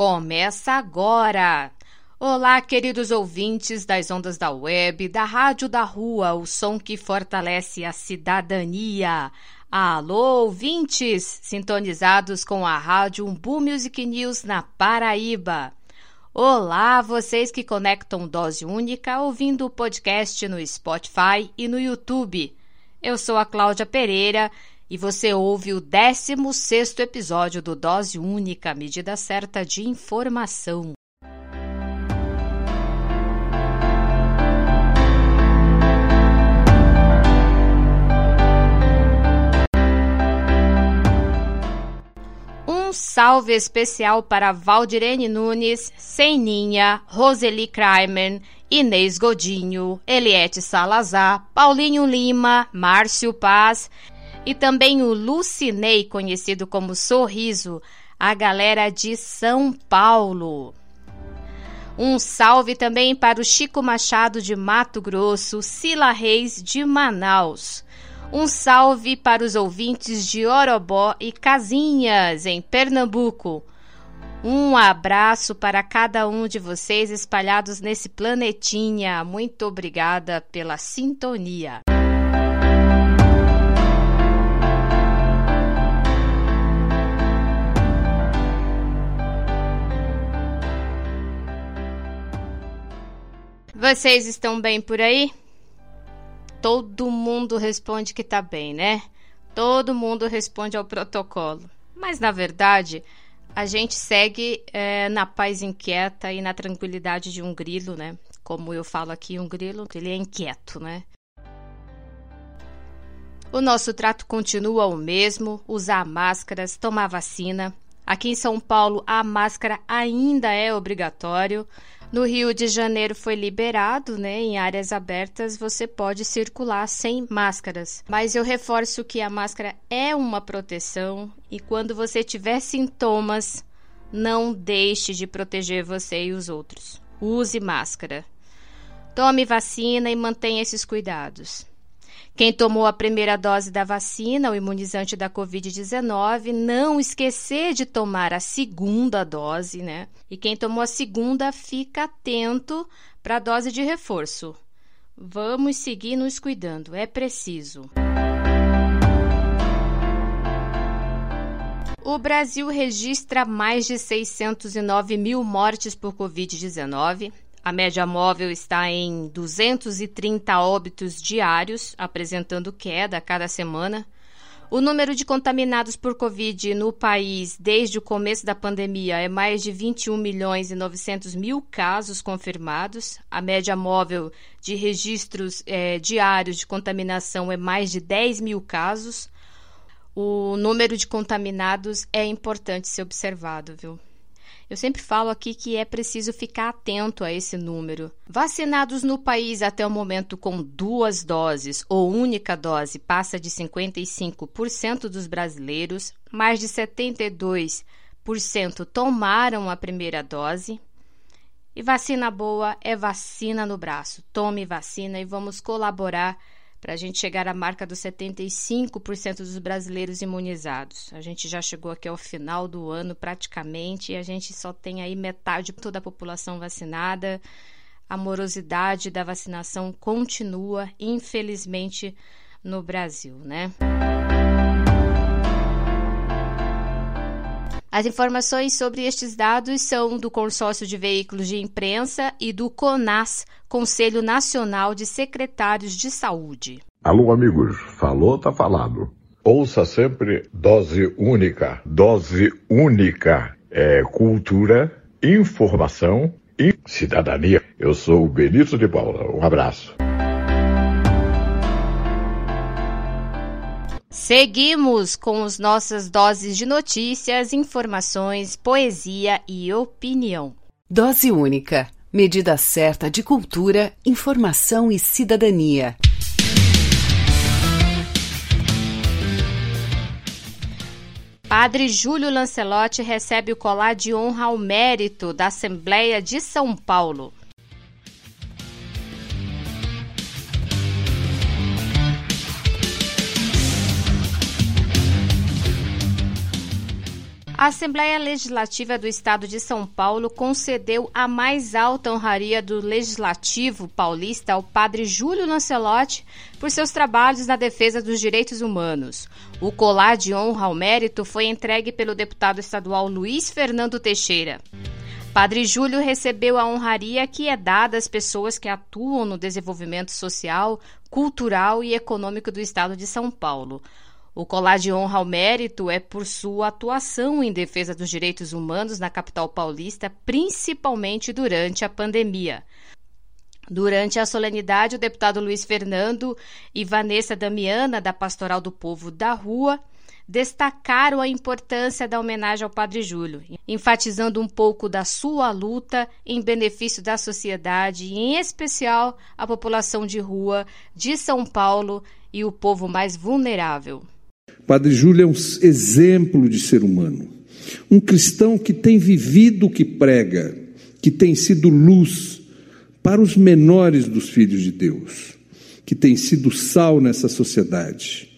Começa agora! Olá, queridos ouvintes das ondas da web, da Rádio da Rua, o som que fortalece a cidadania. Alô, ouvintes, sintonizados com a Rádio Umbu Music News na Paraíba. Olá, vocês que conectam Dose Única ouvindo o podcast no Spotify e no YouTube. Eu sou a Cláudia Pereira e você ouve o 16 episódio do Dose Única, medida certa de informação. Um salve especial para Valdirene Nunes, Seninha, Roseli Kramer, Inês Godinho, Eliette Salazar, Paulinho Lima, Márcio Paz e também o Lucinei, conhecido como Sorriso, a galera de São Paulo. Um salve também para o Chico Machado de Mato Grosso, Sila Reis de Manaus. Um salve para os ouvintes de Orobó e Casinhas, em Pernambuco. Um abraço para cada um de vocês espalhados nesse planetinha. Muito obrigada pela sintonia. Vocês estão bem por aí? todo mundo responde que tá bem, né? Todo mundo responde ao protocolo. Mas na verdade, a gente segue é, na paz inquieta e na tranquilidade de um grilo, né? Como eu falo aqui, um grilo, ele é inquieto, né? O nosso trato continua o mesmo: usar máscaras, tomar vacina. Aqui em São Paulo, a máscara ainda é obrigatório. No Rio de Janeiro foi liberado, né? Em áreas abertas você pode circular sem máscaras. Mas eu reforço que a máscara é uma proteção e quando você tiver sintomas, não deixe de proteger você e os outros. Use máscara. Tome vacina e mantenha esses cuidados. Quem tomou a primeira dose da vacina, o imunizante da Covid-19, não esquecer de tomar a segunda dose, né? E quem tomou a segunda, fica atento para a dose de reforço. Vamos seguir nos cuidando, é preciso. O Brasil registra mais de 609 mil mortes por Covid-19 a média móvel está em 230 óbitos diários, apresentando queda a cada semana. O número de contaminados por Covid no país desde o começo da pandemia é mais de 21 milhões e 900 mil casos confirmados. A média móvel de registros é, diários de contaminação é mais de 10 mil casos. O número de contaminados é importante ser observado, viu? Eu sempre falo aqui que é preciso ficar atento a esse número. Vacinados no país até o momento com duas doses ou única dose passa de 55% dos brasileiros, mais de 72% tomaram a primeira dose. E vacina boa é vacina no braço. Tome vacina e vamos colaborar para a gente chegar à marca dos 75% dos brasileiros imunizados. A gente já chegou aqui ao final do ano praticamente e a gente só tem aí metade de toda a população vacinada. A morosidade da vacinação continua, infelizmente, no Brasil, né? As informações sobre estes dados são do Consórcio de Veículos de Imprensa e do CONAS, Conselho Nacional de Secretários de Saúde. Alô, amigos, falou, tá falado. Ouça sempre dose única. Dose única é cultura, informação e cidadania. Eu sou o Benito de Paula. Um abraço. Seguimos com as nossas doses de notícias, informações, poesia e opinião. Dose única. Medida certa de cultura, informação e cidadania. Padre Júlio Lancelotti recebe o colar de honra ao mérito da Assembleia de São Paulo. A Assembleia Legislativa do Estado de São Paulo concedeu a mais alta honraria do Legislativo paulista ao padre Júlio Lancelotti por seus trabalhos na defesa dos direitos humanos. O colar de honra ao mérito foi entregue pelo deputado estadual Luiz Fernando Teixeira. Padre Júlio recebeu a honraria que é dada às pessoas que atuam no desenvolvimento social, cultural e econômico do estado de São Paulo. O colar de honra ao mérito é por sua atuação em defesa dos direitos humanos na capital paulista, principalmente durante a pandemia. Durante a solenidade, o deputado Luiz Fernando e Vanessa Damiana, da Pastoral do Povo da Rua, destacaram a importância da homenagem ao Padre Júlio, enfatizando um pouco da sua luta em benefício da sociedade e, em especial, a população de rua de São Paulo e o povo mais vulnerável. Padre Júlio é um exemplo de ser humano, um cristão que tem vivido o que prega, que tem sido luz para os menores dos filhos de Deus, que tem sido sal nessa sociedade.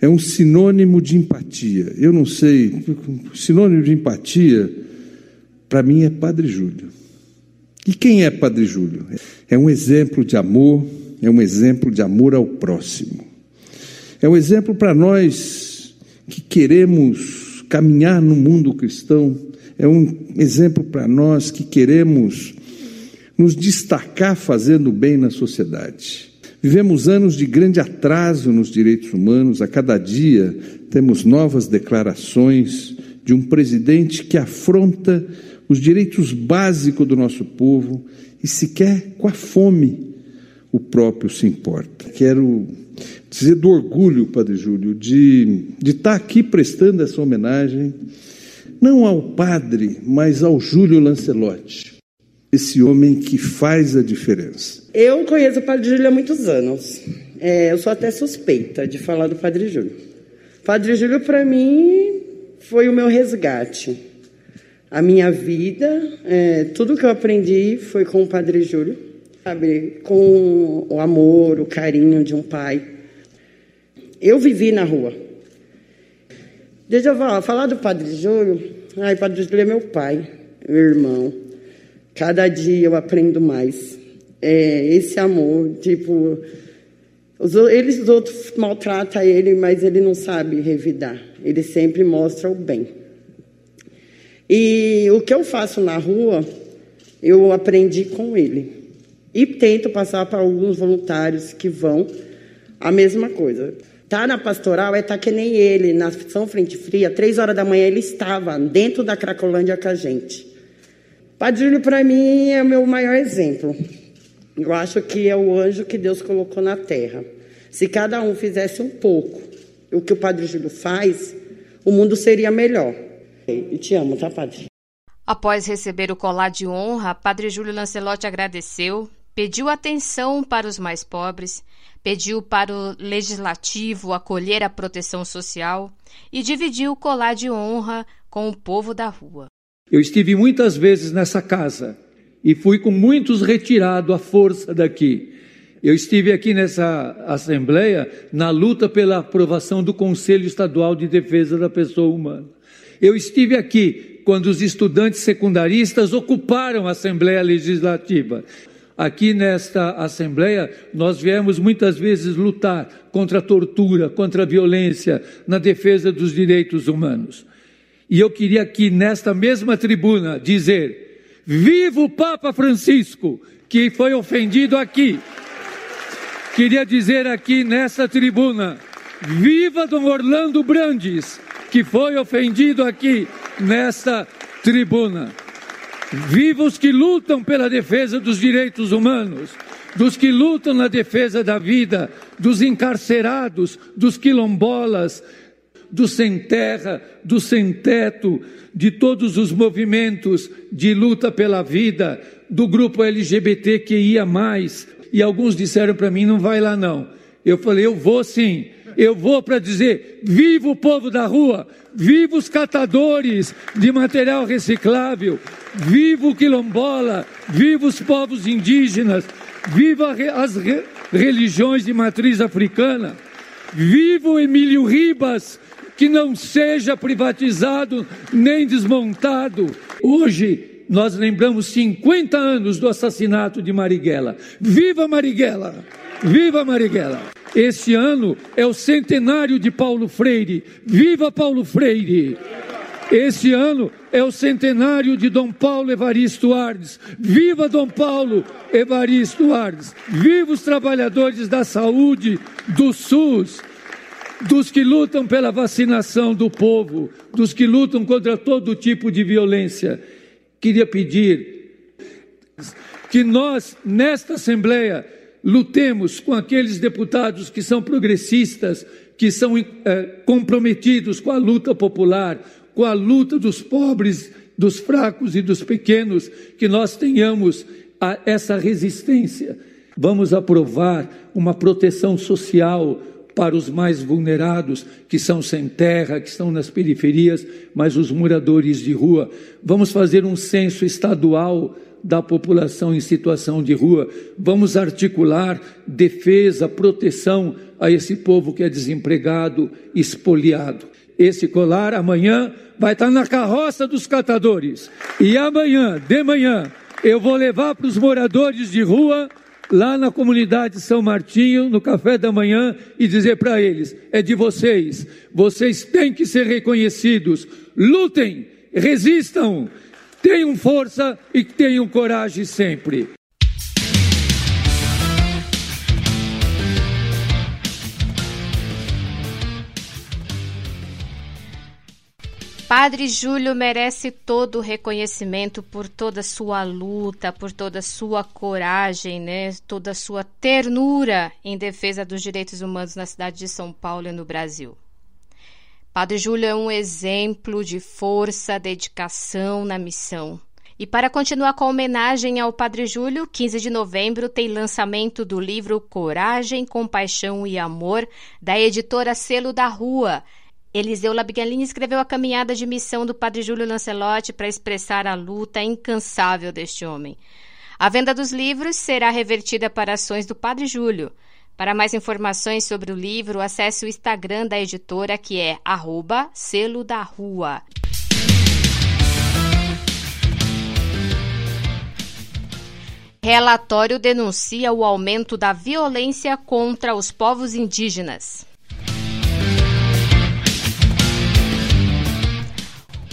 É um sinônimo de empatia. Eu não sei, sinônimo de empatia, para mim, é Padre Júlio. E quem é Padre Júlio? É um exemplo de amor, é um exemplo de amor ao próximo. É um exemplo para nós que queremos caminhar no mundo cristão, é um exemplo para nós que queremos nos destacar fazendo bem na sociedade. Vivemos anos de grande atraso nos direitos humanos, a cada dia temos novas declarações de um presidente que afronta os direitos básicos do nosso povo e sequer com a fome o próprio se importa. Quero dizer do orgulho, Padre Júlio, de, de estar aqui prestando essa homenagem, não ao padre, mas ao Júlio Lancelotti, esse homem que faz a diferença. Eu conheço o Padre Júlio há muitos anos. É, eu sou até suspeita de falar do Padre Júlio. Padre Júlio, para mim, foi o meu resgate. A minha vida, é, tudo que eu aprendi foi com o Padre Júlio, sabe? Com o amor, o carinho de um pai. Eu vivi na rua. Deixa eu falar, falar do Padre Júlio. Ai, Padre Júlio é meu pai, meu irmão. Cada dia eu aprendo mais. É, esse amor, tipo, os, eles os outros maltratam ele, mas ele não sabe revidar. Ele sempre mostra o bem. E o que eu faço na rua, eu aprendi com ele. E tento passar para alguns voluntários que vão a mesma coisa. Tá na pastoral é tá que nem ele, na São Frente Fria, três horas da manhã ele estava dentro da Cracolândia com a gente. Padre Júlio, para mim, é o meu maior exemplo. Eu acho que é o anjo que Deus colocou na terra. Se cada um fizesse um pouco o que o Padre Júlio faz, o mundo seria melhor. E te amo, tá, Padre? Após receber o colar de honra, Padre Júlio Lancelotti agradeceu, pediu atenção para os mais pobres, pediu para o legislativo acolher a proteção social e dividiu o colar de honra com o povo da rua. Eu estive muitas vezes nessa casa e fui com muitos retirado à força daqui. Eu estive aqui nessa assembleia na luta pela aprovação do Conselho Estadual de Defesa da Pessoa Humana. Eu estive aqui quando os estudantes secundaristas ocuparam a Assembleia Legislativa. Aqui nesta Assembleia, nós viemos muitas vezes lutar contra a tortura, contra a violência, na defesa dos direitos humanos. E eu queria aqui, nesta mesma tribuna, dizer: Viva o Papa Francisco, que foi ofendido aqui. Queria dizer aqui nessa tribuna: Viva Dom Orlando Brandes, que foi ofendido aqui nesta tribuna. Viva os que lutam pela defesa dos direitos humanos, dos que lutam na defesa da vida, dos encarcerados, dos quilombolas, do sem terra, do sem teto, de todos os movimentos de luta pela vida, do grupo LGBT que ia mais. E alguns disseram para mim: não vai lá não. Eu falei: eu vou sim. Eu vou para dizer: viva o povo da rua, viva os catadores de material reciclável, viva o quilombola, viva os povos indígenas, viva as religiões de matriz africana, viva o Emílio Ribas, que não seja privatizado nem desmontado. Hoje nós lembramos 50 anos do assassinato de Marighella. Viva Marighella! Viva Marighella! Este ano é o centenário de Paulo Freire. Viva Paulo Freire! Este ano é o centenário de Dom Paulo Evaristo Ardes. Viva Dom Paulo Evaristo Ardes! Viva os trabalhadores da saúde, do SUS, dos que lutam pela vacinação do povo, dos que lutam contra todo tipo de violência. Queria pedir que nós, nesta Assembleia, lutemos com aqueles deputados que são progressistas, que são é, comprometidos com a luta popular, com a luta dos pobres, dos fracos e dos pequenos, que nós tenhamos a, essa resistência. Vamos aprovar uma proteção social para os mais vulnerados, que são sem terra, que estão nas periferias, mas os moradores de rua. Vamos fazer um censo estadual da população em situação de rua. Vamos articular defesa, proteção a esse povo que é desempregado, espoliado. Esse colar amanhã vai estar na carroça dos catadores. E amanhã, de manhã, eu vou levar para os moradores de rua lá na comunidade São Martinho, no café da manhã, e dizer para eles: é de vocês, vocês têm que ser reconhecidos, lutem, resistam, tenham força e tenham coragem sempre. Padre Júlio merece todo o reconhecimento por toda sua luta, por toda sua coragem, né? toda sua ternura em defesa dos direitos humanos na cidade de São Paulo e no Brasil. Padre Júlio é um exemplo de força, dedicação na missão. E para continuar com a homenagem ao Padre Júlio, 15 de novembro tem lançamento do livro Coragem, Compaixão e Amor, da editora Selo da Rua, Eliseu Labigalini escreveu a caminhada de missão do padre Júlio Lancelotti para expressar a luta incansável deste homem. A venda dos livros será revertida para ações do padre Júlio. Para mais informações sobre o livro, acesse o Instagram da editora, que é arroba selo da rua. Relatório denuncia o aumento da violência contra os povos indígenas.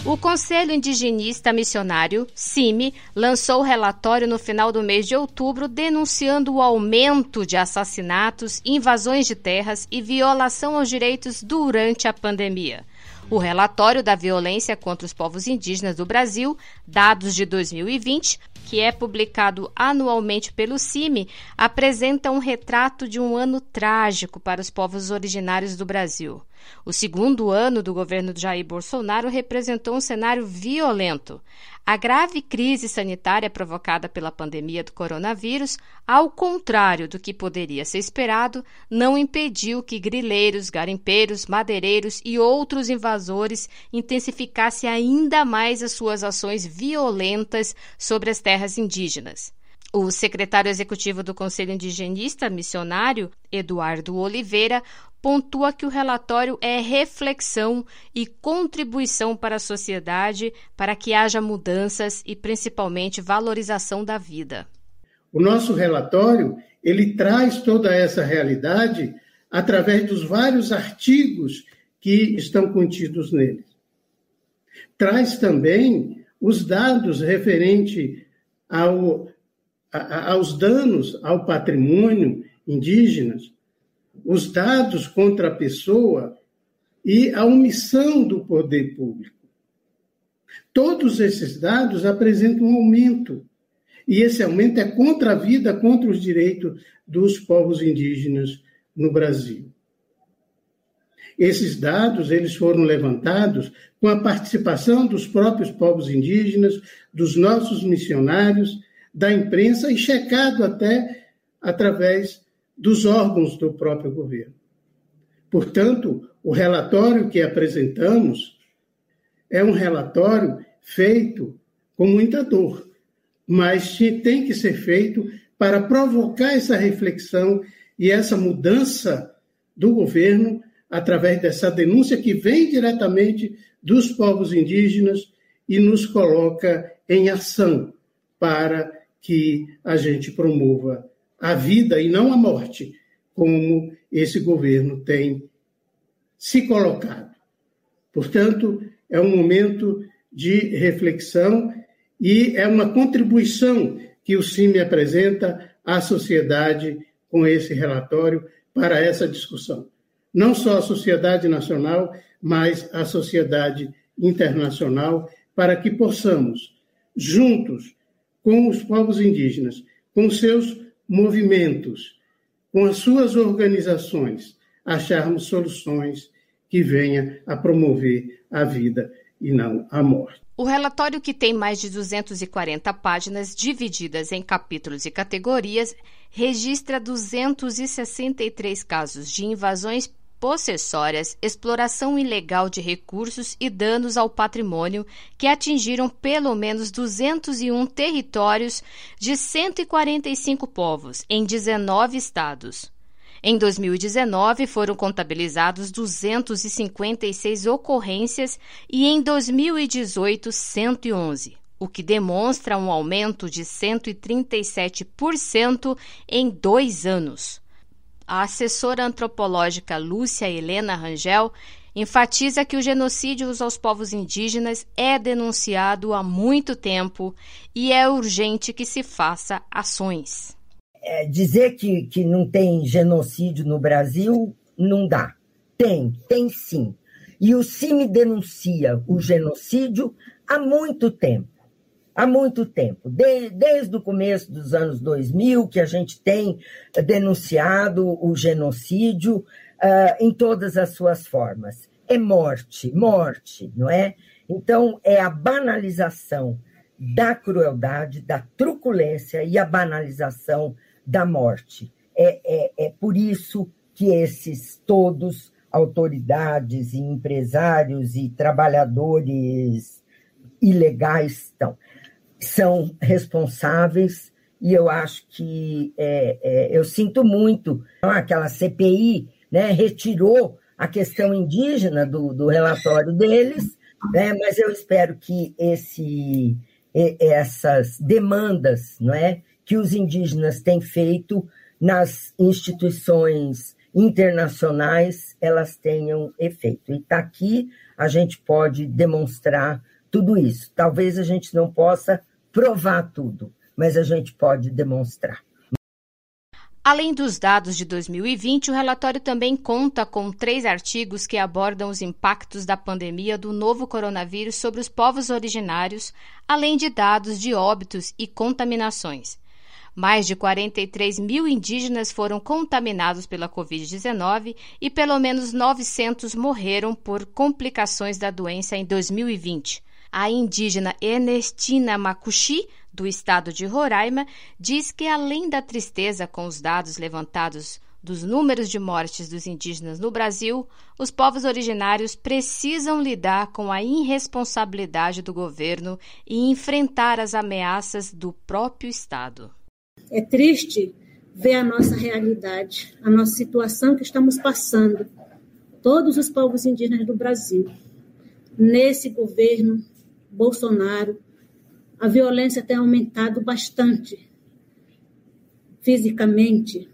O Conselho Indigenista Missionário, CIMI, lançou o relatório no final do mês de outubro denunciando o aumento de assassinatos, invasões de terras e violação aos direitos durante a pandemia. O relatório da violência contra os povos indígenas do Brasil, dados de 2020, que é publicado anualmente pelo CIMI, apresenta um retrato de um ano trágico para os povos originários do Brasil. O segundo ano do governo de Jair Bolsonaro representou um cenário violento. A grave crise sanitária provocada pela pandemia do coronavírus, ao contrário do que poderia ser esperado, não impediu que grileiros, garimpeiros, madeireiros e outros invasores intensificassem ainda mais as suas ações violentas sobre as terras indígenas. O secretário executivo do Conselho Indigenista Missionário, Eduardo Oliveira, pontua que o relatório é reflexão e contribuição para a sociedade para que haja mudanças e principalmente valorização da vida. O nosso relatório, ele traz toda essa realidade através dos vários artigos que estão contidos nele. Traz também os dados referentes ao, aos danos ao patrimônio indígenas, os dados contra a pessoa e a omissão do poder público. Todos esses dados apresentam um aumento, e esse aumento é contra a vida, contra os direitos dos povos indígenas no Brasil. Esses dados eles foram levantados com a participação dos próprios povos indígenas, dos nossos missionários, da imprensa e checado até através dos órgãos do próprio governo. Portanto, o relatório que apresentamos é um relatório feito com muita dor, mas tem que ser feito para provocar essa reflexão e essa mudança do governo através dessa denúncia que vem diretamente dos povos indígenas e nos coloca em ação para que a gente promova a vida e não a morte, como esse governo tem se colocado. Portanto, é um momento de reflexão e é uma contribuição que o CIMI apresenta à sociedade com esse relatório para essa discussão. Não só a sociedade nacional, mas a sociedade internacional, para que possamos, juntos com os povos indígenas, com seus movimentos, com as suas organizações, acharmos soluções que venham a promover a vida e não a morte. O relatório, que tem mais de 240 páginas divididas em capítulos e categorias, registra 263 casos de invasões possessórias, exploração ilegal de recursos e danos ao patrimônio que atingiram pelo menos 201 territórios de 145 povos em 19 estados. Em 2019, foram contabilizados 256 ocorrências e em 2018, 111, o que demonstra um aumento de 137% em dois anos. A assessora antropológica Lúcia Helena Rangel enfatiza que o genocídio aos povos indígenas é denunciado há muito tempo e é urgente que se faça ações. É, dizer que, que não tem genocídio no Brasil não dá. Tem, tem sim. E o CIMI denuncia o genocídio há muito tempo há muito tempo, de, desde o começo dos anos 2000, que a gente tem denunciado o genocídio uh, em todas as suas formas. É morte, morte, não é? Então, é a banalização da crueldade, da truculência e a banalização da morte. É, é, é por isso que esses todos, autoridades e empresários e trabalhadores ilegais estão são responsáveis e eu acho que é, é, eu sinto muito aquela CPI né, retirou a questão indígena do, do relatório deles, né, mas eu espero que esse, essas demandas não é, que os indígenas têm feito nas instituições internacionais elas tenham efeito. E está aqui, a gente pode demonstrar tudo isso. Talvez a gente não possa provar tudo, mas a gente pode demonstrar. Além dos dados de 2020, o relatório também conta com três artigos que abordam os impactos da pandemia do novo coronavírus sobre os povos originários, além de dados de óbitos e contaminações. Mais de 43 mil indígenas foram contaminados pela Covid-19 e pelo menos 900 morreram por complicações da doença em 2020. A indígena Ernestina Makushi, do estado de Roraima, diz que, além da tristeza com os dados levantados dos números de mortes dos indígenas no Brasil, os povos originários precisam lidar com a irresponsabilidade do governo e enfrentar as ameaças do próprio Estado. É triste ver a nossa realidade, a nossa situação que estamos passando, todos os povos indígenas do Brasil, nesse governo Bolsonaro, a violência tem aumentado bastante fisicamente.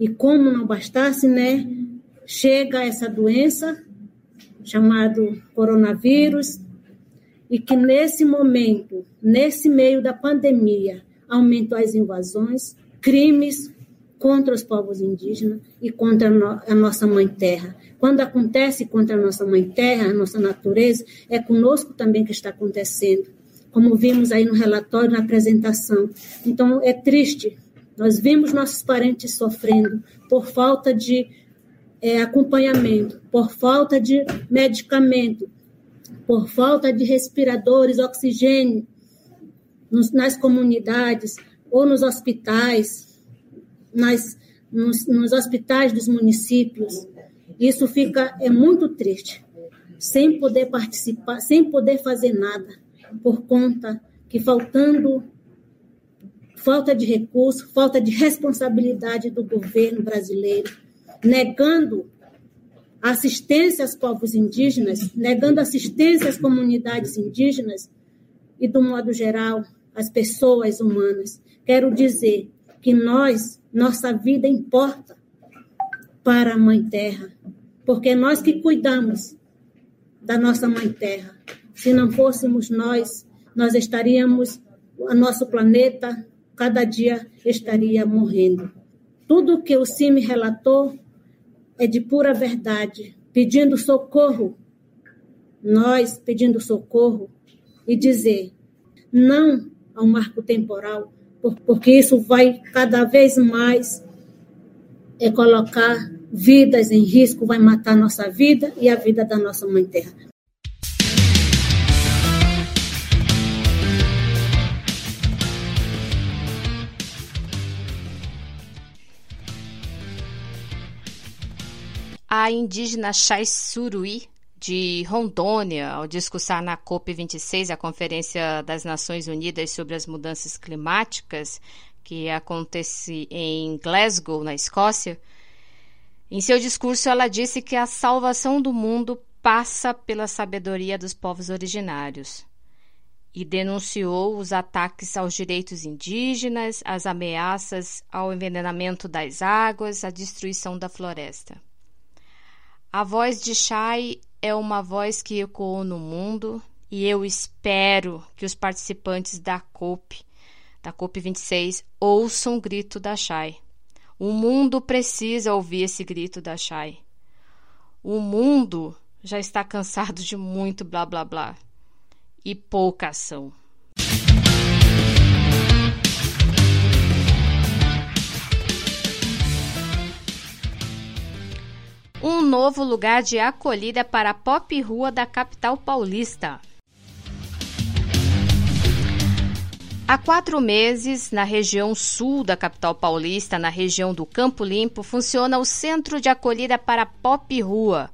E como não bastasse, né, chega essa doença chamado coronavírus e que nesse momento, nesse meio da pandemia, aumentou as invasões, crimes contra os povos indígenas e contra a nossa mãe terra. Quando acontece contra a nossa mãe terra, a nossa natureza, é conosco também que está acontecendo, como vimos aí no relatório, na apresentação. Então, é triste. Nós vimos nossos parentes sofrendo por falta de é, acompanhamento, por falta de medicamento, por falta de respiradores, oxigênio nos, nas comunidades ou nos hospitais, nas, nos, nos hospitais dos municípios. Isso fica é muito triste, sem poder participar, sem poder fazer nada, por conta que faltando falta de recurso, falta de responsabilidade do governo brasileiro, negando assistência aos povos indígenas, negando assistência às comunidades indígenas e, do modo geral, às pessoas humanas. Quero dizer que nós, nossa vida importa para a Mãe Terra, porque é nós que cuidamos da nossa Mãe Terra. Se não fôssemos nós, nós estaríamos, o nosso planeta, cada dia estaria morrendo. Tudo que o CIMI relatou é de pura verdade, pedindo socorro, nós pedindo socorro e dizer não ao marco temporal, porque isso vai cada vez mais é colocar vidas em risco, vai matar nossa vida e a vida da nossa mãe terra. A indígena Chai Surui, de Rondônia, ao discursar na COP26, a Conferência das Nações Unidas sobre as Mudanças Climáticas, que acontece em Glasgow, na Escócia, em seu discurso ela disse que a salvação do mundo passa pela sabedoria dos povos originários e denunciou os ataques aos direitos indígenas, as ameaças ao envenenamento das águas, a destruição da floresta. A voz de Shai é uma voz que ecoou no mundo e eu espero que os participantes da COP, da COP 26, ouçam o grito da Shai. O mundo precisa ouvir esse grito da Shai. O mundo já está cansado de muito blá blá blá e pouca ação. um novo lugar de acolhida para a pop rua da capital paulista. Há quatro meses, na região sul da capital paulista, na região do Campo Limpo, funciona o Centro de Acolhida para Pop Rua.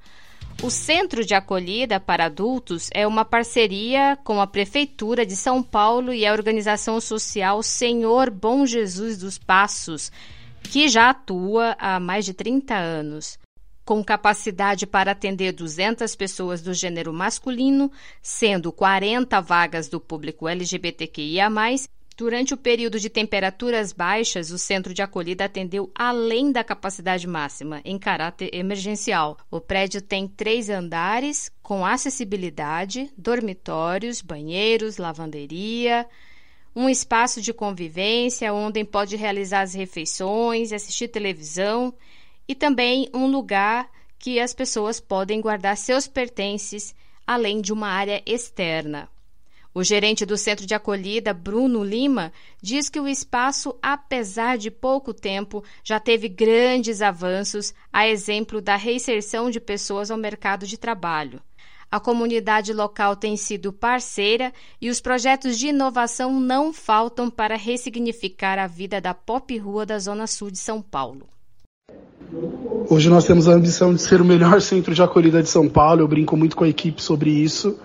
O Centro de Acolhida para Adultos é uma parceria com a Prefeitura de São Paulo e a organização social Senhor Bom Jesus dos Passos, que já atua há mais de 30 anos com capacidade para atender 200 pessoas do gênero masculino, sendo 40 vagas do público LGBTQIA+, Durante o período de temperaturas baixas, o centro de acolhida atendeu além da capacidade máxima, em caráter emergencial. O prédio tem três andares, com acessibilidade, dormitórios, banheiros, lavanderia, um espaço de convivência onde pode realizar as refeições, assistir televisão e também um lugar que as pessoas podem guardar seus pertences, além de uma área externa. O gerente do centro de acolhida, Bruno Lima, diz que o espaço, apesar de pouco tempo, já teve grandes avanços, a exemplo da reinserção de pessoas ao mercado de trabalho. A comunidade local tem sido parceira e os projetos de inovação não faltam para ressignificar a vida da pop rua da Zona Sul de São Paulo. Hoje nós temos a ambição de ser o melhor centro de acolhida de São Paulo. Eu brinco muito com a equipe sobre isso,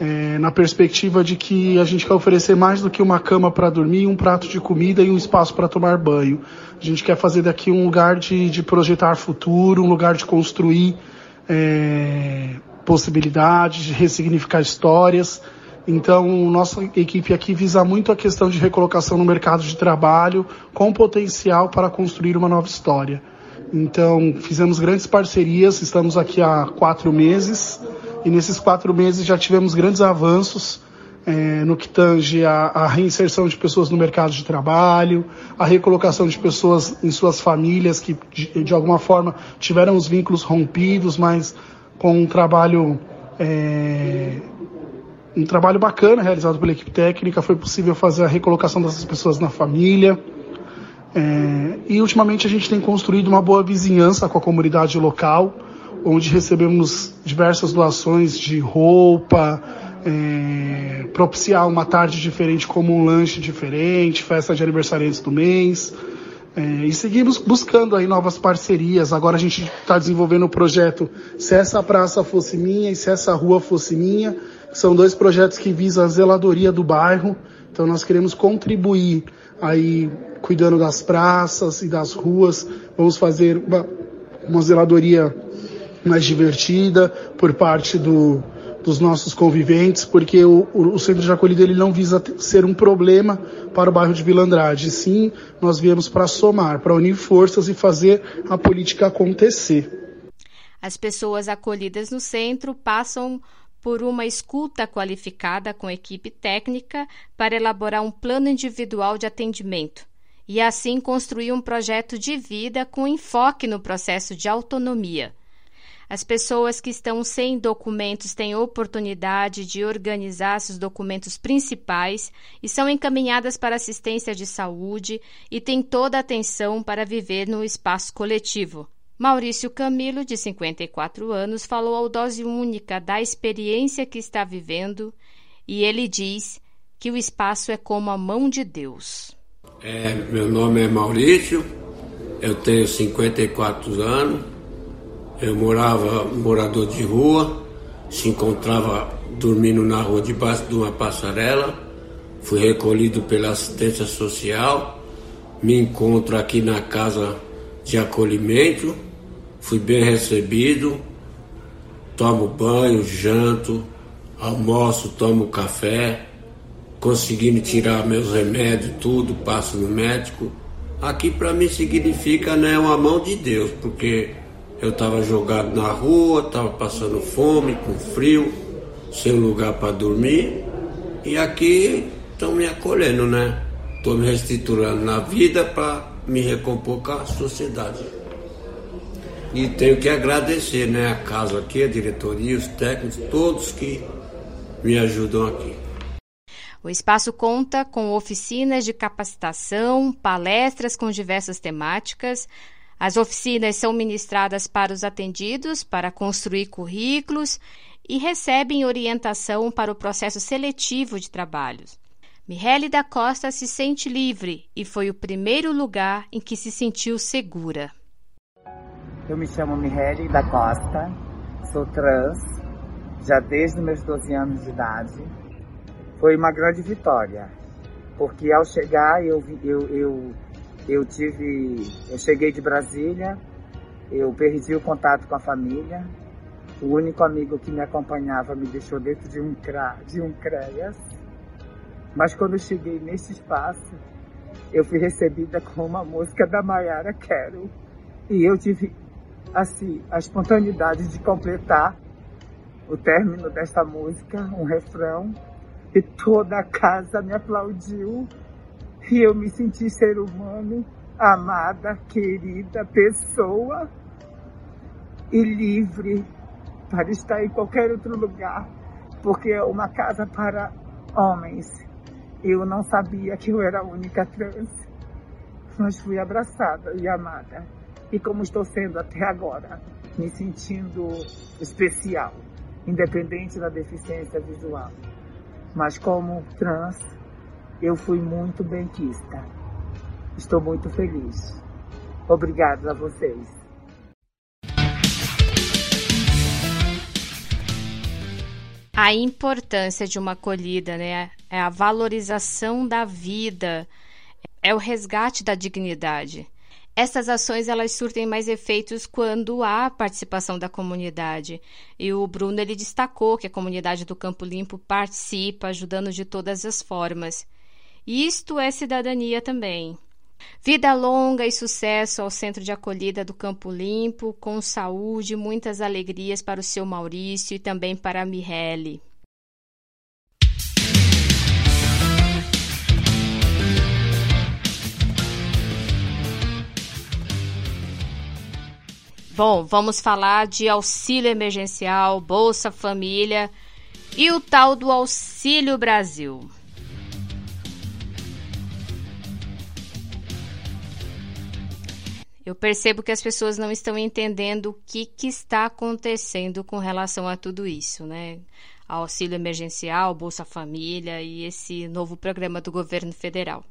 é, na perspectiva de que a gente quer oferecer mais do que uma cama para dormir, um prato de comida e um espaço para tomar banho. A gente quer fazer daqui um lugar de, de projetar futuro, um lugar de construir é, possibilidades, de ressignificar histórias. Então, nossa equipe aqui visa muito a questão de recolocação no mercado de trabalho, com potencial para construir uma nova história. Então, fizemos grandes parcerias, estamos aqui há quatro meses, e nesses quatro meses já tivemos grandes avanços é, no que tange a, a, reinserção de pessoas no mercado de trabalho, a recolocação de pessoas em suas famílias que, de, de alguma forma, tiveram os vínculos rompidos, mas com um trabalho. É, um trabalho bacana realizado pela equipe técnica, foi possível fazer a recolocação dessas pessoas na família. É, e ultimamente a gente tem construído uma boa vizinhança com a comunidade local, onde recebemos diversas doações de roupa, é, propiciar uma tarde diferente como um lanche diferente, festa de aniversariantes do mês. É, e seguimos buscando aí novas parcerias. Agora a gente está desenvolvendo o projeto Se Essa Praça Fosse Minha e Se Essa Rua Fosse Minha. São dois projetos que visam a zeladoria do bairro. Então nós queremos contribuir aí cuidando das praças e das ruas. Vamos fazer uma, uma zeladoria mais divertida por parte do, dos nossos conviventes, porque o, o, centro de acolhida ele não visa ser um problema para o bairro de Vila Andrade. Sim, nós viemos para somar, para unir forças e fazer a política acontecer. As pessoas acolhidas no centro passam por uma escuta qualificada com equipe técnica para elaborar um plano individual de atendimento e assim construir um projeto de vida com enfoque no processo de autonomia as pessoas que estão sem documentos têm oportunidade de organizar seus documentos principais e são encaminhadas para assistência de saúde e têm toda a atenção para viver no espaço coletivo. Maurício Camilo, de 54 anos, falou ao Dose Única da experiência que está vivendo e ele diz que o espaço é como a mão de Deus. É, meu nome é Maurício, eu tenho 54 anos, eu morava morador de rua, se encontrava dormindo na rua debaixo de uma passarela. Fui recolhido pela assistência social. Me encontro aqui na casa de acolhimento. Fui bem recebido. Tomo banho, janto, almoço, tomo café. Conseguindo tirar meus remédios, tudo, passo no médico. Aqui para mim significa né, uma mão de Deus, porque eu estava jogado na rua, estava passando fome, com frio, sem lugar para dormir. E aqui estão me acolhendo, né? Estou me reestruturando na vida para me recompor com a sociedade. E tenho que agradecer, né? A casa aqui, a diretoria, os técnicos, todos que me ajudam aqui. O espaço conta com oficinas de capacitação, palestras com diversas temáticas, as oficinas são ministradas para os atendidos para construir currículos e recebem orientação para o processo seletivo de trabalhos. Michele da Costa se sente livre e foi o primeiro lugar em que se sentiu segura. Eu me chamo Michele da Costa, sou trans, já desde meus 12 anos de idade. Foi uma grande vitória, porque ao chegar eu, eu, eu eu tive, eu cheguei de Brasília, eu perdi o contato com a família. O único amigo que me acompanhava me deixou dentro de um CRA, de um CREAS. Mas quando eu cheguei nesse espaço, eu fui recebida com uma música da Mayara Quero. E eu tive, assim, a espontaneidade de completar o término dessa música, um refrão, e toda a casa me aplaudiu e eu me senti ser humano, amada, querida, pessoa e livre para estar em qualquer outro lugar, porque é uma casa para homens. Eu não sabia que eu era a única trans, mas fui abraçada e amada. E como estou sendo até agora, me sentindo especial, independente da deficiência visual. Mas como trans, eu fui muito benquista. Estou muito feliz. Obrigada a vocês. A importância de uma acolhida, né? É a valorização da vida, é o resgate da dignidade. Essas ações elas surtem mais efeitos quando há participação da comunidade. E o Bruno ele destacou que a comunidade do Campo Limpo participa, ajudando de todas as formas. Isto é cidadania também. Vida longa e sucesso ao Centro de Acolhida do Campo Limpo, com saúde muitas alegrias para o seu Maurício e também para a Mirelle. Bom, vamos falar de auxílio emergencial, Bolsa Família e o tal do Auxílio Brasil. Eu percebo que as pessoas não estão entendendo o que, que está acontecendo com relação a tudo isso, né? Auxílio emergencial, Bolsa Família e esse novo programa do governo federal.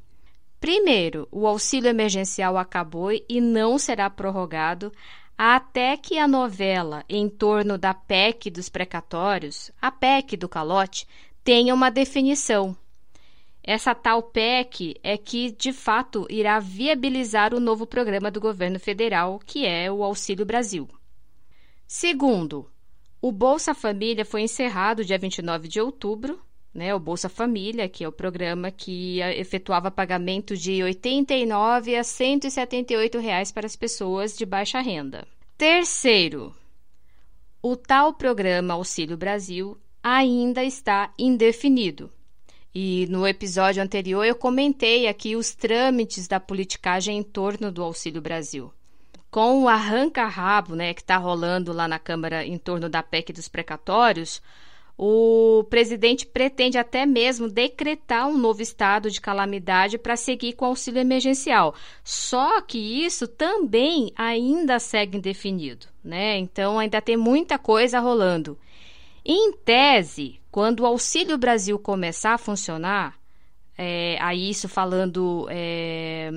Primeiro, o auxílio emergencial acabou e não será prorrogado até que a novela em torno da PEC dos precatórios, a PEC do calote, tenha uma definição. Essa tal PEC é que, de fato, irá viabilizar o novo programa do governo federal, que é o Auxílio Brasil. Segundo, o Bolsa Família foi encerrado dia 29 de outubro, né, o Bolsa Família, que é o programa que efetuava pagamento de R$ 89 a 178 reais para as pessoas de baixa renda. Terceiro, o tal programa Auxílio Brasil ainda está indefinido. E no episódio anterior eu comentei aqui os trâmites da politicagem em torno do Auxílio Brasil. Com o arranca-rabo né, que está rolando lá na Câmara em torno da PEC dos precatórios, o presidente pretende até mesmo decretar um novo estado de calamidade para seguir com o auxílio emergencial. Só que isso também ainda segue indefinido, né? Então ainda tem muita coisa rolando. Em tese, quando o Auxílio Brasil começar a funcionar, é, aí isso falando é,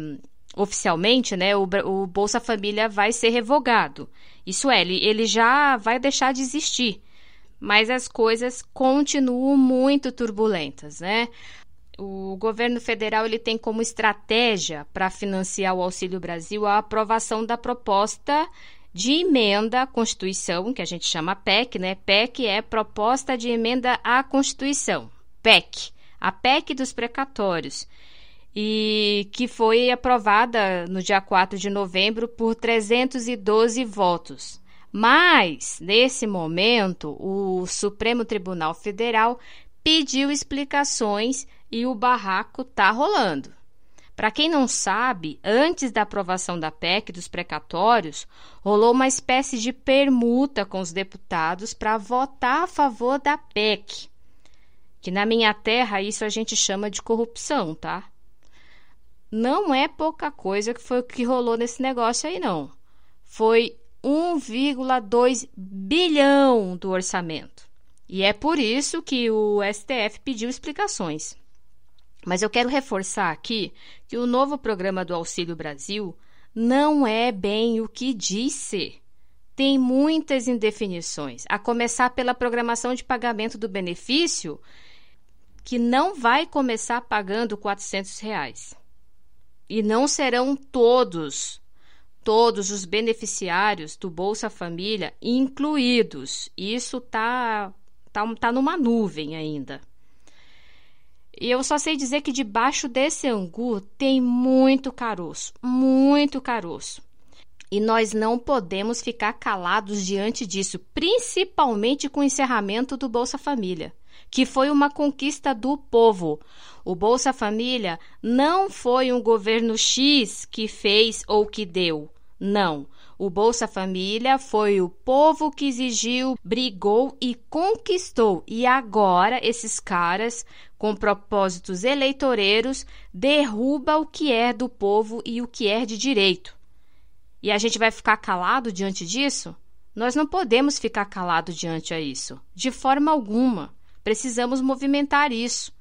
oficialmente, né, o, o, Bolsa Família vai ser revogado. Isso é, ele, ele já vai deixar de existir. Mas as coisas continuam muito turbulentas, né? O governo federal ele tem como estratégia para financiar o Auxílio Brasil a aprovação da proposta de emenda à Constituição, que a gente chama PEC, né? PEC é proposta de emenda à Constituição. PEC, a PEC dos precatórios, e que foi aprovada no dia 4 de novembro por 312 votos. Mas, nesse momento, o Supremo Tribunal Federal pediu explicações e o barraco está rolando. Para quem não sabe, antes da aprovação da PEC dos precatórios, rolou uma espécie de permuta com os deputados para votar a favor da PEC. Que na minha terra isso a gente chama de corrupção, tá? Não é pouca coisa que foi o que rolou nesse negócio aí, não. Foi 1,2 bilhão do orçamento. E é por isso que o STF pediu explicações. Mas eu quero reforçar aqui que o novo programa do Auxílio Brasil não é bem o que diz ser. Tem muitas indefinições, a começar pela programação de pagamento do benefício, que não vai começar pagando 400 reais. E não serão todos, todos os beneficiários do Bolsa Família incluídos. Isso está tá, tá numa nuvem ainda. E eu só sei dizer que debaixo desse angu tem muito caroço, muito caroço. E nós não podemos ficar calados diante disso, principalmente com o encerramento do Bolsa Família, que foi uma conquista do povo. O Bolsa Família não foi um governo X que fez ou que deu. Não. O Bolsa Família foi o povo que exigiu, brigou e conquistou. E agora esses caras, com propósitos eleitoreiros, derruba o que é do povo e o que é de direito. E a gente vai ficar calado diante disso? Nós não podemos ficar calado diante a isso, de forma alguma. Precisamos movimentar isso,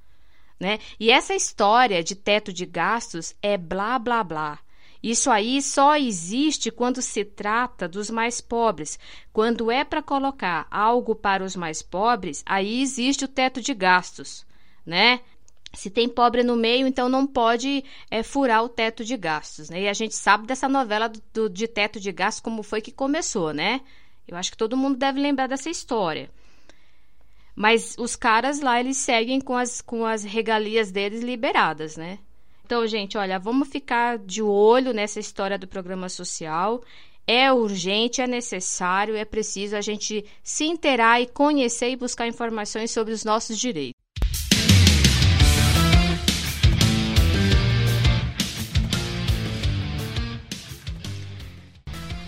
né? E essa história de teto de gastos é blá blá blá. Isso aí só existe quando se trata dos mais pobres. Quando é para colocar algo para os mais pobres, aí existe o teto de gastos, né? Se tem pobre no meio, então não pode é, furar o teto de gastos. Né? E a gente sabe dessa novela do, do, de teto de gastos, como foi que começou, né? Eu acho que todo mundo deve lembrar dessa história. Mas os caras lá, eles seguem com as, com as regalias deles liberadas, né? Então, gente, olha, vamos ficar de olho nessa história do programa social. É urgente, é necessário, é preciso a gente se inteirar e conhecer e buscar informações sobre os nossos direitos.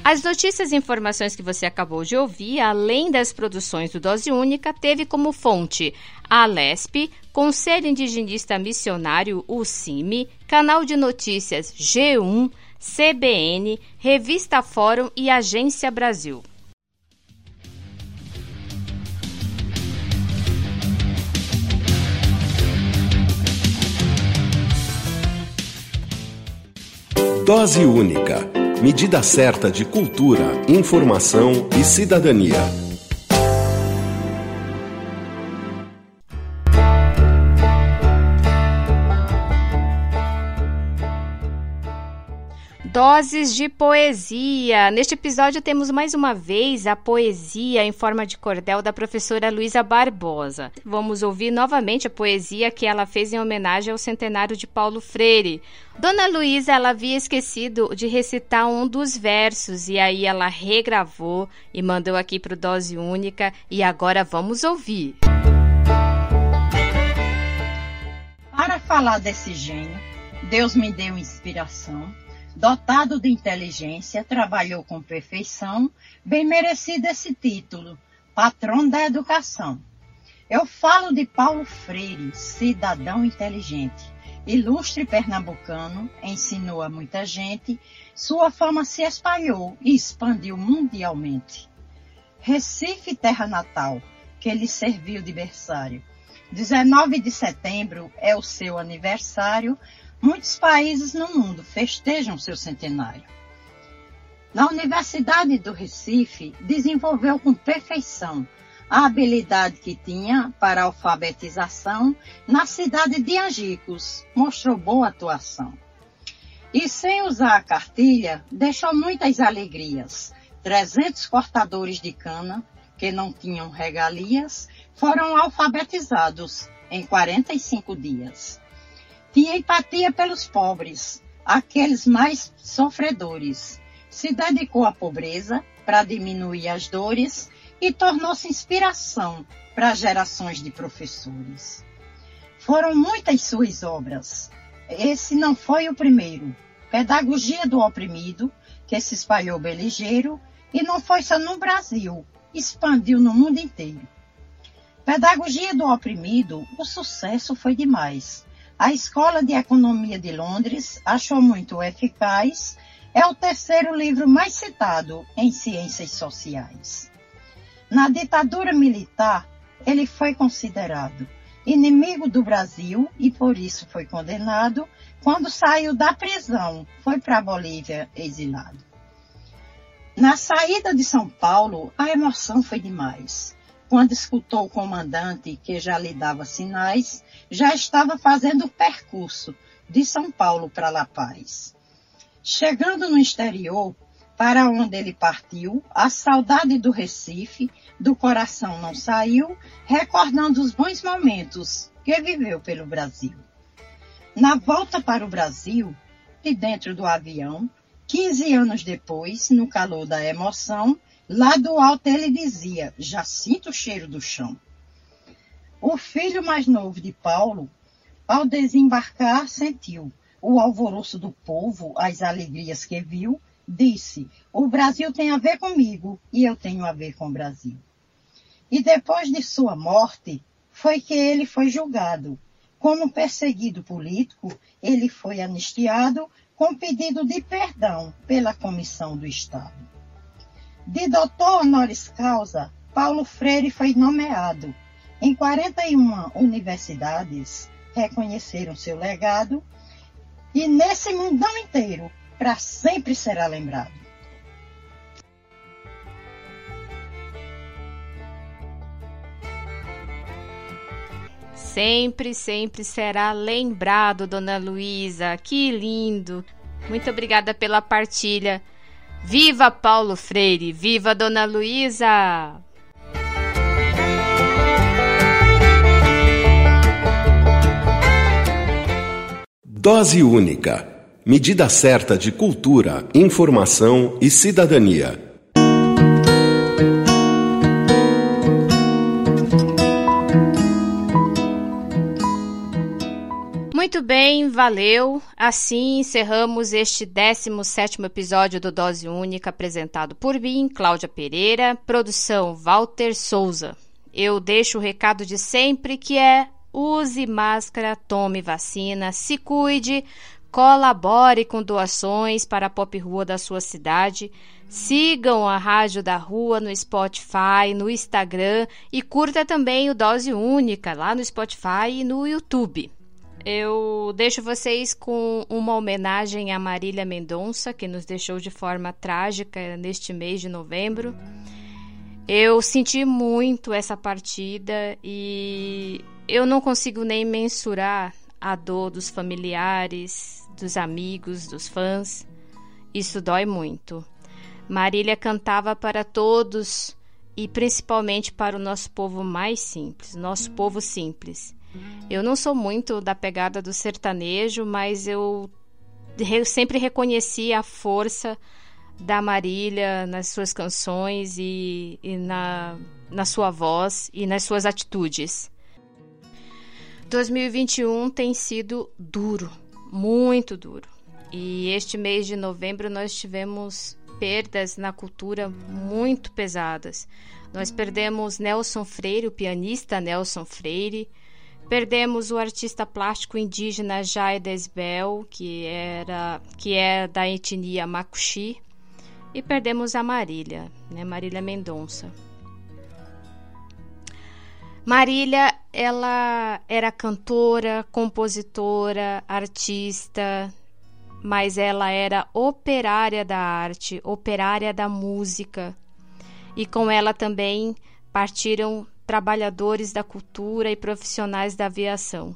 As notícias e informações que você acabou de ouvir, além das produções do Dose Única, teve como fonte a LESP, Conselho Indigenista Missionário, o CIMI, Canal de Notícias G1, CBN, Revista Fórum e Agência Brasil. Dose única. Medida certa de cultura, informação e cidadania. Doses de poesia. Neste episódio temos mais uma vez a poesia em forma de cordel da professora Luísa Barbosa. Vamos ouvir novamente a poesia que ela fez em homenagem ao centenário de Paulo Freire. Dona Luísa, ela havia esquecido de recitar um dos versos e aí ela regravou e mandou aqui para o Dose Única e agora vamos ouvir. Para falar desse gênio, Deus me deu inspiração Dotado de inteligência, trabalhou com perfeição, bem merecido esse título, patrão da educação. Eu falo de Paulo Freire, cidadão inteligente, ilustre pernambucano, ensinou a muita gente, sua fama se espalhou e expandiu mundialmente. Recife, terra natal, que lhe serviu de berçário. 19 de setembro é o seu aniversário, Muitos países no mundo festejam seu centenário. Na Universidade do Recife, desenvolveu com perfeição a habilidade que tinha para alfabetização na cidade de Angicos, mostrou boa atuação. E sem usar a cartilha, deixou muitas alegrias. 300 cortadores de cana, que não tinham regalias, foram alfabetizados em 45 dias. Tinha empatia pelos pobres, aqueles mais sofredores. Se dedicou à pobreza para diminuir as dores e tornou-se inspiração para gerações de professores. Foram muitas suas obras. Esse não foi o primeiro. Pedagogia do oprimido, que se espalhou bem ligeiro e não foi só no Brasil, expandiu no mundo inteiro. Pedagogia do oprimido, o sucesso foi demais. A Escola de Economia de Londres achou muito eficaz. É o terceiro livro mais citado em ciências sociais. Na ditadura militar, ele foi considerado inimigo do Brasil e por isso foi condenado. Quando saiu da prisão, foi para a Bolívia exilado. Na saída de São Paulo, a emoção foi demais. Quando escutou o comandante, que já lhe dava sinais, já estava fazendo o percurso de São Paulo para La Paz. Chegando no exterior, para onde ele partiu, a saudade do Recife, do coração não saiu, recordando os bons momentos que viveu pelo Brasil. Na volta para o Brasil, de dentro do avião, 15 anos depois, no calor da emoção, lá do alto ele dizia: Já sinto o cheiro do chão. O filho mais novo de Paulo, ao desembarcar, sentiu o alvoroço do povo, as alegrias que viu, disse: O Brasil tem a ver comigo e eu tenho a ver com o Brasil. E depois de sua morte, foi que ele foi julgado. Como perseguido político, ele foi anistiado com pedido de perdão pela Comissão do Estado. De doutor honoris causa, Paulo Freire foi nomeado em 41 universidades reconheceram seu legado e nesse mundão inteiro, para sempre será lembrado. Sempre, sempre será lembrado, Dona Luísa. Que lindo! Muito obrigada pela partilha. Viva Paulo Freire! Viva Dona Luísa! Dose única. Medida certa de cultura, informação e cidadania. Muito bem, valeu. Assim encerramos este 17 episódio do Dose Única, apresentado por mim, Cláudia Pereira, produção Walter Souza. Eu deixo o recado de sempre que é use máscara, tome vacina, se cuide, colabore com doações para a Pop Rua da sua cidade. Sigam a Rádio da Rua no Spotify, no Instagram e curta também o Dose Única lá no Spotify e no YouTube. Eu deixo vocês com uma homenagem a Marília Mendonça, que nos deixou de forma trágica neste mês de novembro. Eu senti muito essa partida e eu não consigo nem mensurar a dor dos familiares, dos amigos, dos fãs. Isso dói muito. Marília cantava para todos e principalmente para o nosso povo mais simples, nosso povo simples. Eu não sou muito da pegada do sertanejo, mas eu sempre reconheci a força da Marília nas suas canções e, e na, na sua voz e nas suas atitudes. 2021 tem sido duro, muito duro. E este mês de novembro nós tivemos perdas na cultura muito pesadas. Nós perdemos Nelson Freire, o pianista Nelson Freire, Perdemos o artista plástico indígena Jaides Bel, que, era, que é da etnia Makuxi, e perdemos a Marília, né, Marília Mendonça. Marília, ela era cantora, compositora, artista, mas ela era operária da arte, operária da música. E com ela também partiram trabalhadores da cultura e profissionais da aviação.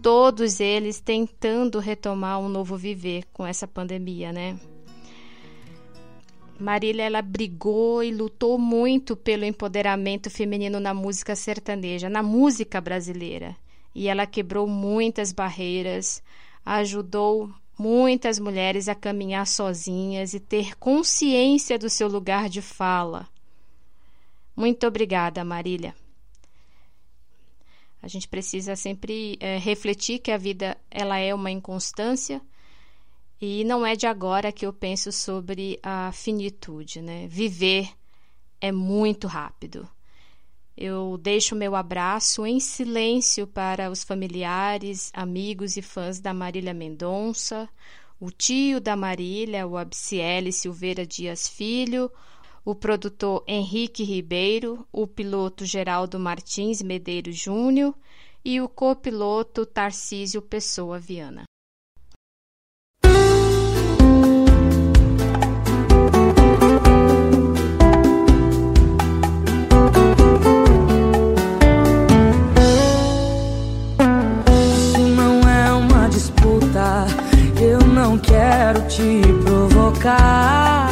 Todos eles tentando retomar um novo viver com essa pandemia, né? Marília ela brigou e lutou muito pelo empoderamento feminino na música sertaneja, na música brasileira. E ela quebrou muitas barreiras, ajudou muitas mulheres a caminhar sozinhas e ter consciência do seu lugar de fala. Muito obrigada, Marília. A gente precisa sempre é, refletir que a vida ela é uma inconstância e não é de agora que eu penso sobre a finitude, né? Viver é muito rápido. Eu deixo meu abraço em silêncio para os familiares, amigos e fãs da Marília Mendonça, o tio da Marília, o Abciele Silveira Dias Filho, o produtor Henrique Ribeiro, o piloto Geraldo Martins Medeiros Júnior e o copiloto Tarcísio Pessoa Viana. É eu não quero te provocar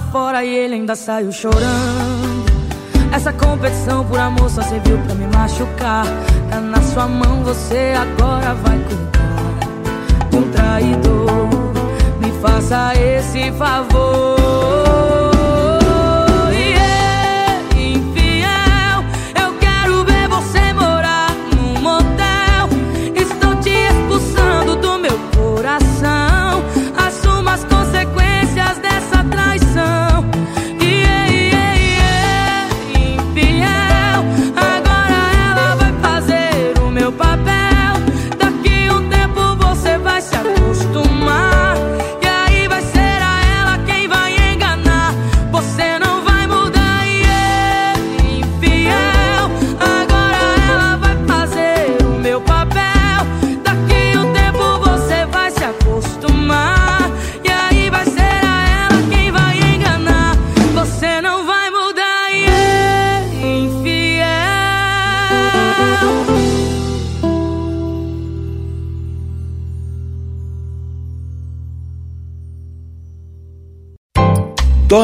Fora e ele ainda saiu chorando. Essa competição por amor só serviu pra me machucar. Tá na sua mão você agora vai cuidar. Um traidor, me faça esse favor.